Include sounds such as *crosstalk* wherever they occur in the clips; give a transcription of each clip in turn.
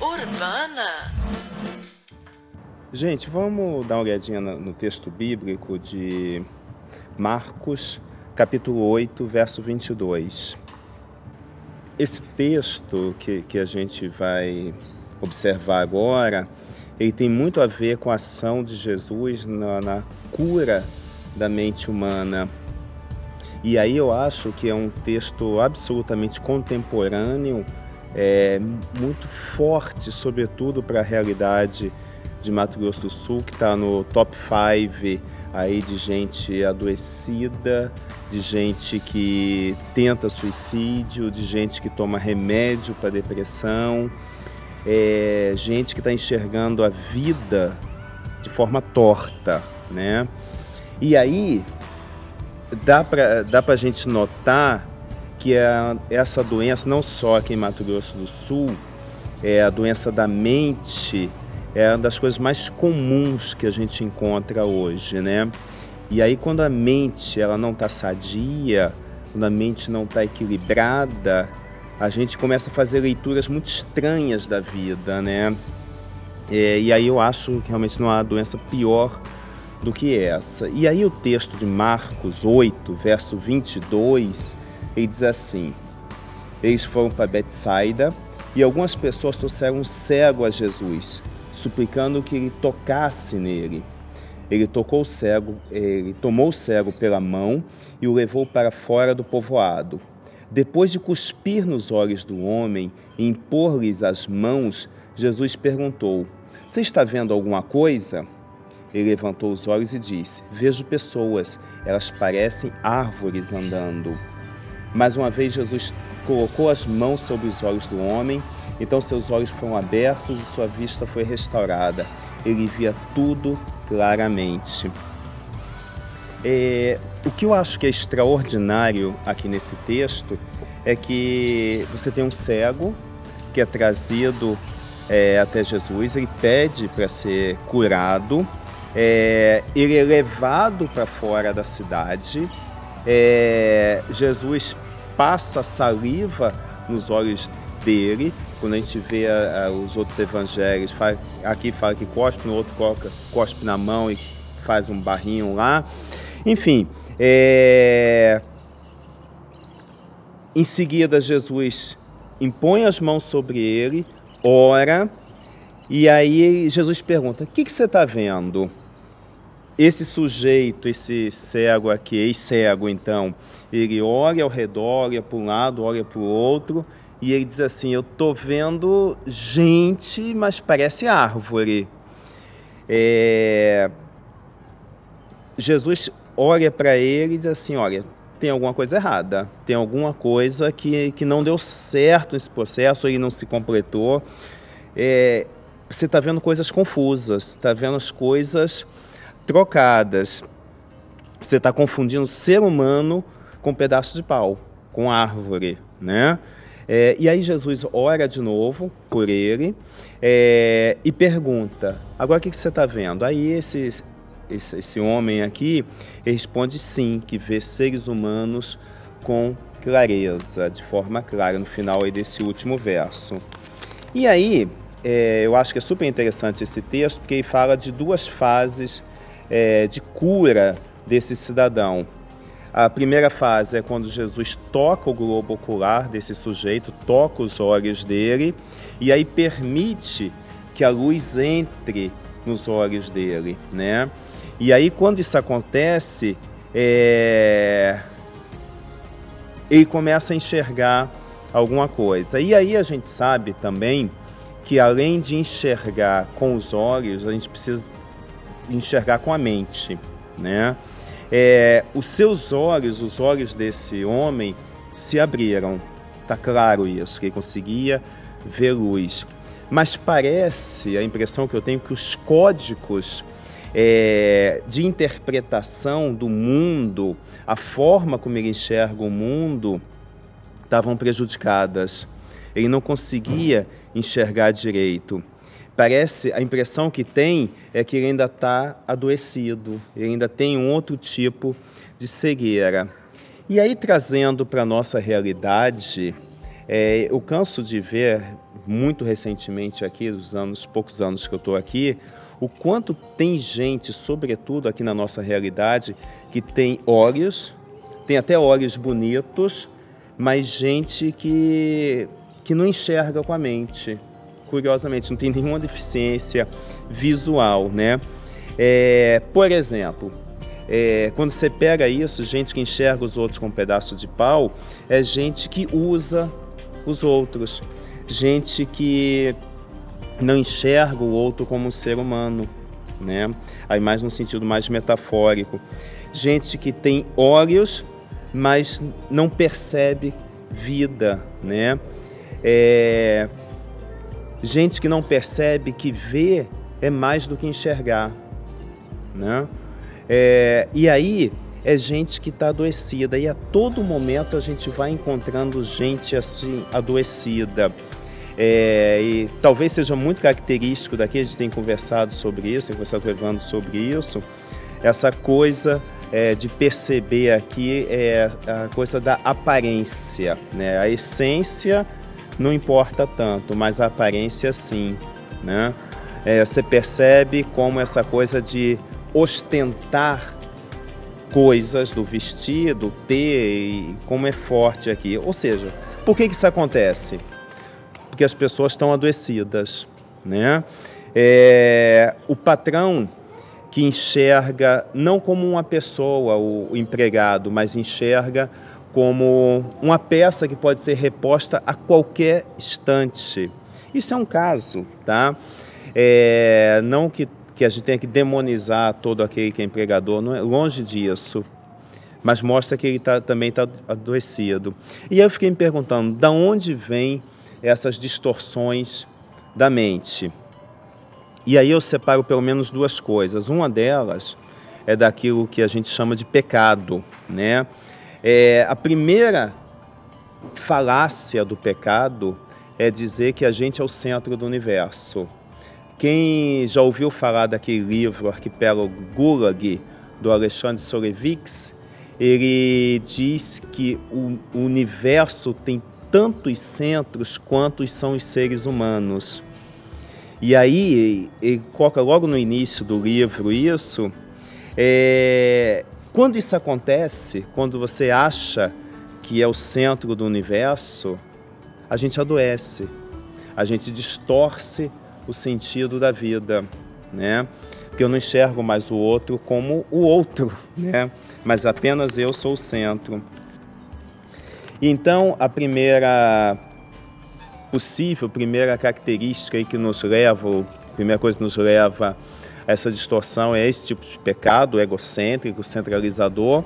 Urbana. Gente, vamos dar uma olhadinha no texto bíblico de Marcos, capítulo 8, verso 22. Esse texto que, que a gente vai observar agora, ele tem muito a ver com a ação de Jesus na, na cura da mente humana. E aí eu acho que é um texto absolutamente contemporâneo, é, muito forte, sobretudo para a realidade de Mato Grosso do Sul, que está no top 5 aí de gente adoecida, de gente que tenta suicídio, de gente que toma remédio para depressão, é, gente que está enxergando a vida de forma torta, né? E aí dá para dá a gente notar que a, essa doença, não só aqui em Mato Grosso do Sul, é a doença da mente, é uma das coisas mais comuns que a gente encontra hoje, né? E aí quando a mente ela não está sadia, quando a mente não está equilibrada, a gente começa a fazer leituras muito estranhas da vida, né? É, e aí eu acho que realmente não há doença pior do que essa. E aí o texto de Marcos 8, verso 22, ele diz assim: Eles foram para Betsaida e algumas pessoas trouxeram um cego a Jesus suplicando que ele tocasse nele. Ele tocou o cego, ele tomou o cego pela mão e o levou para fora do povoado. Depois de cuspir nos olhos do homem e impor-lhes as mãos, Jesus perguntou: Você está vendo alguma coisa? Ele levantou os olhos e disse: Vejo pessoas, elas parecem árvores andando. Mais uma vez, Jesus colocou as mãos sobre os olhos do homem então seus olhos foram abertos e sua vista foi restaurada. Ele via tudo claramente. É, o que eu acho que é extraordinário aqui nesse texto é que você tem um cego que é trazido é, até Jesus, ele pede para ser curado, é, ele é levado para fora da cidade, é, Jesus passa saliva nos olhos dele. Quando a gente vê a, a, os outros evangelhos, aqui fala que cospe, no outro coloca, cospe na mão e faz um barrinho lá. Enfim, é... em seguida Jesus impõe as mãos sobre ele, ora, e aí Jesus pergunta: O que, que você está vendo? Esse sujeito, esse cego aqui, ex-cego então, ele olha ao redor, olha para um lado, olha para o outro e ele diz assim: Eu tô vendo gente, mas parece árvore. É... Jesus olha para ele e diz assim: Olha, tem alguma coisa errada, tem alguma coisa que, que não deu certo nesse processo, ele não se completou. É... Você está vendo coisas confusas, está vendo as coisas trocadas. Você está confundindo ser humano com pedaço de pau, com árvore, né? É, e aí Jesus ora de novo por ele é, e pergunta: agora o que, que você está vendo? Aí esse, esse, esse homem aqui responde sim, que vê seres humanos com clareza, de forma clara, no final aí desse último verso. E aí, é, eu acho que é super interessante esse texto, porque ele fala de duas fases é, de cura desse cidadão. A primeira fase é quando Jesus toca o globo ocular desse sujeito, toca os olhos dele e aí permite que a luz entre nos olhos dele, né? E aí quando isso acontece, é... ele começa a enxergar alguma coisa. E aí a gente sabe também que além de enxergar com os olhos, a gente precisa enxergar com a mente, né? é, os seus olhos, os olhos desse homem, se abriram. Está claro isso, que ele conseguia ver luz. Mas parece, a impressão que eu tenho, que os códigos é, de interpretação do mundo, a forma como ele enxerga o mundo, estavam prejudicadas. Ele não conseguia enxergar direito. Parece, a impressão que tem é que ele ainda está adoecido, ele ainda tem um outro tipo de cegueira. E aí, trazendo para a nossa realidade, é, eu canso de ver, muito recentemente aqui, os anos, poucos anos que eu estou aqui, o quanto tem gente, sobretudo aqui na nossa realidade, que tem olhos, tem até olhos bonitos, mas gente que, que não enxerga com a mente. Curiosamente, não tem nenhuma deficiência visual, né? É, por exemplo, é, quando você pega isso, gente que enxerga os outros com um pedaço de pau, é gente que usa os outros, gente que não enxerga o outro como um ser humano, né? Aí mais no sentido mais metafórico, gente que tem olhos, mas não percebe vida, né? É... Gente que não percebe que ver é mais do que enxergar, né? É... E aí é gente que está adoecida e a todo momento a gente vai encontrando gente assim adoecida. É, e talvez seja muito característico daqui, a gente tem conversado sobre isso, tem conversado com o Evandro sobre isso, essa coisa é, de perceber aqui é a coisa da aparência. Né? A essência não importa tanto, mas a aparência sim. Né? É, você percebe como essa coisa de ostentar coisas do vestido, ter, como é forte aqui. Ou seja, por que, que isso acontece? porque as pessoas estão adoecidas. Né? É, o patrão que enxerga não como uma pessoa, o empregado, mas enxerga como uma peça que pode ser reposta a qualquer instante. Isso é um caso, tá? É, não que, que a gente tenha que demonizar todo aquele que é empregador, não é longe disso, mas mostra que ele tá, também está adoecido. E eu fiquei me perguntando, da onde vem essas distorções da mente. E aí eu separo pelo menos duas coisas. Uma delas é daquilo que a gente chama de pecado, né? É, a primeira falácia do pecado é dizer que a gente é o centro do universo. Quem já ouviu falar daquele livro Arquipélago Gulag do Alexandre Solevix, ele diz que o universo tem tantos centros quantos são os seres humanos. E aí, ele coloca logo no início do livro isso. É, quando isso acontece, quando você acha que é o centro do universo, a gente adoece, a gente distorce o sentido da vida, né? Porque eu não enxergo mais o outro como o outro, *laughs* né? Mas apenas eu sou o centro. Então, a primeira possível, primeira característica que nos leva, primeira coisa que nos leva essa distorção é esse tipo de pecado egocêntrico, centralizador.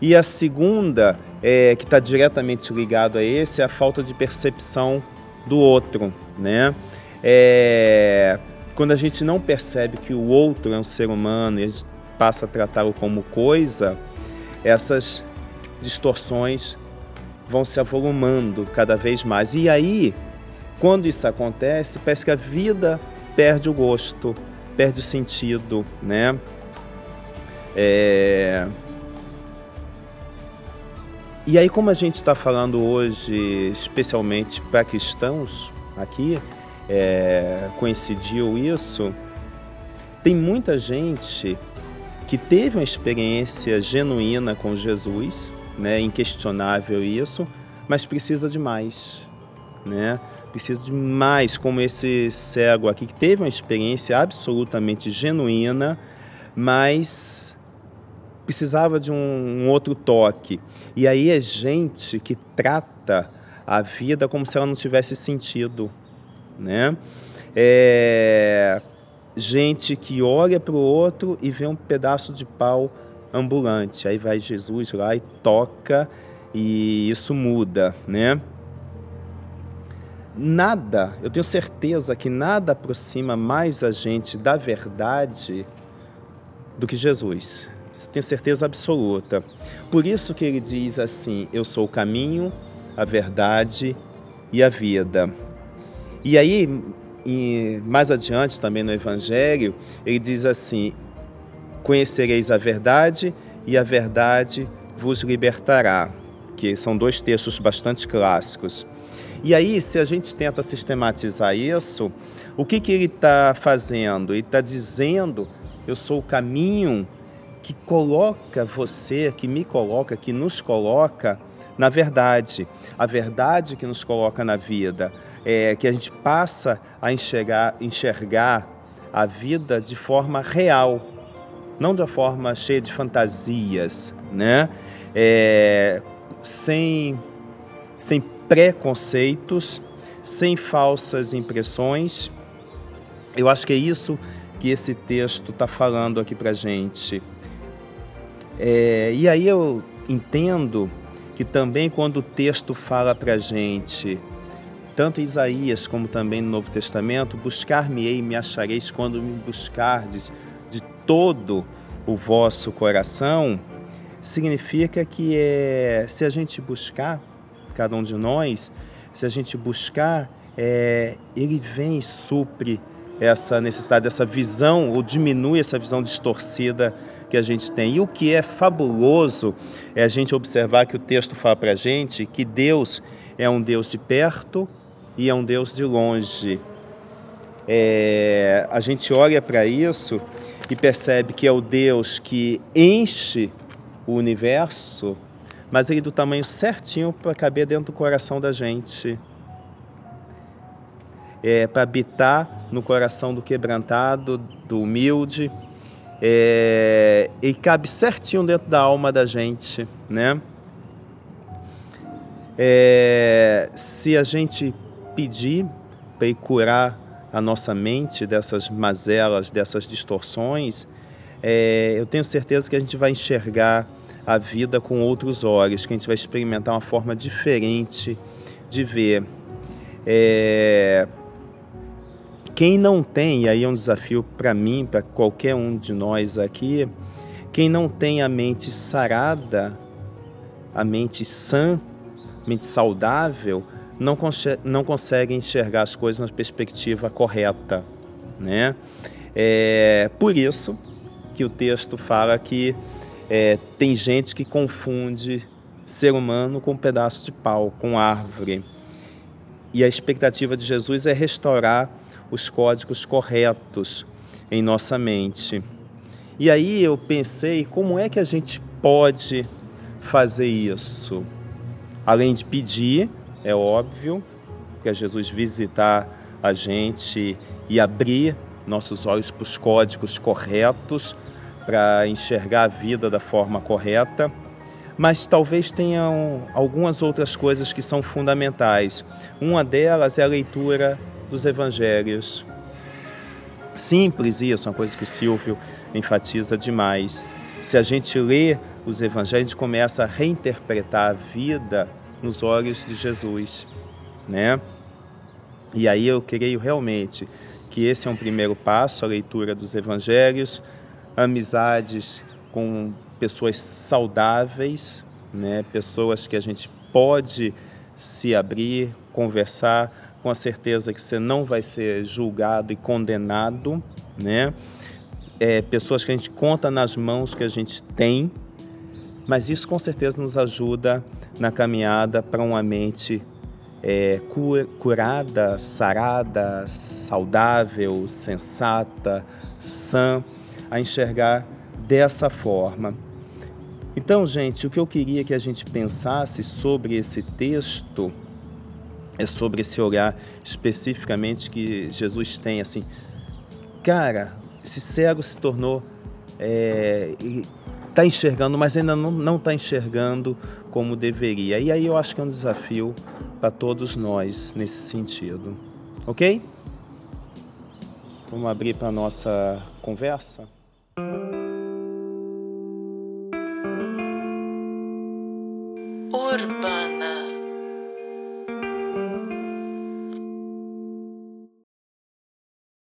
E a segunda, é, que está diretamente ligado a esse, é a falta de percepção do outro, né? É, quando a gente não percebe que o outro é um ser humano e a gente passa a tratá-lo como coisa, essas distorções vão se avolumando cada vez mais. E aí, quando isso acontece, parece que a vida perde o gosto, perde o sentido, né? É... E aí, como a gente está falando hoje, especialmente para cristãos, aqui, é... coincidiu isso, tem muita gente que teve uma experiência genuína com Jesus, né? Inquestionável isso, mas precisa de mais, né? Precisa de mais, como esse cego aqui que teve uma experiência absolutamente genuína, mas precisava de um, um outro toque. E aí é gente que trata a vida como se ela não tivesse sentido, né? É gente que olha para o outro e vê um pedaço de pau ambulante. Aí vai Jesus lá e toca e isso muda, né? Nada, eu tenho certeza que nada aproxima mais a gente da verdade do que Jesus. Tenho certeza absoluta. Por isso que ele diz assim: Eu sou o caminho, a verdade e a vida. E aí, e mais adiante também no Evangelho, ele diz assim: Conhecereis a verdade e a verdade vos libertará, que são dois textos bastante clássicos. E aí, se a gente tenta sistematizar isso, o que, que ele está fazendo? Ele está dizendo: eu sou o caminho que coloca você, que me coloca, que nos coloca na verdade. A verdade que nos coloca na vida, é que a gente passa a enxergar, enxergar a vida de forma real, não de forma cheia de fantasias, né? É, sem, sem preconceitos, sem falsas impressões. Eu acho que é isso que esse texto está falando aqui para gente. É, e aí eu entendo que também quando o texto fala para gente, tanto Isaías como também no Novo Testamento, buscar-me-ei e me achareis quando me buscardes de todo o vosso coração, significa que é, se a gente buscar, cada um de nós, se a gente buscar, é, ele vem e supre essa necessidade, essa visão, ou diminui essa visão distorcida que a gente tem. E o que é fabuloso é a gente observar que o texto fala para a gente que Deus é um Deus de perto e é um Deus de longe. É, a gente olha para isso e percebe que é o Deus que enche o universo, mas ele do tamanho certinho para caber dentro do coração da gente. É, para habitar no coração do quebrantado, do humilde, é, e cabe certinho dentro da alma da gente, né? É, se a gente pedir para curar a nossa mente dessas mazelas, dessas distorções, é, eu tenho certeza que a gente vai enxergar a vida com outros olhos, que a gente vai experimentar uma forma diferente de ver. É, quem não tem, e aí é um desafio para mim, para qualquer um de nós aqui, quem não tem a mente sarada, a mente sã, mente saudável, não, não consegue enxergar as coisas na perspectiva correta. Né? É por isso que o texto fala que é, tem gente que confunde ser humano com um pedaço de pau, com árvore. E a expectativa de Jesus é restaurar os códigos corretos em nossa mente. E aí eu pensei, como é que a gente pode fazer isso? Além de pedir, é óbvio, que Jesus visitar a gente e abrir nossos olhos para os códigos corretos, para enxergar a vida da forma correta. Mas talvez tenham algumas outras coisas que são fundamentais. Uma delas é a leitura dos evangelhos. Simples isso, uma coisa que o Silvio enfatiza demais. Se a gente lê os evangelhos, a gente começa a reinterpretar a vida nos olhos de Jesus, né? E aí eu creio realmente que esse é um primeiro passo, a leitura dos evangelhos, amizades com pessoas saudáveis, né? Pessoas que a gente pode se abrir, conversar, com a certeza que você não vai ser julgado e condenado, né? É, pessoas que a gente conta nas mãos que a gente tem, mas isso com certeza nos ajuda na caminhada para uma mente é, curada, sarada, saudável, sensata, sã, a enxergar dessa forma. Então, gente, o que eu queria que a gente pensasse sobre esse texto é sobre esse olhar especificamente que Jesus tem, assim, cara, esse cego se tornou, é, está enxergando, mas ainda não está enxergando como deveria. E aí eu acho que é um desafio para todos nós nesse sentido, ok? Vamos abrir para nossa conversa?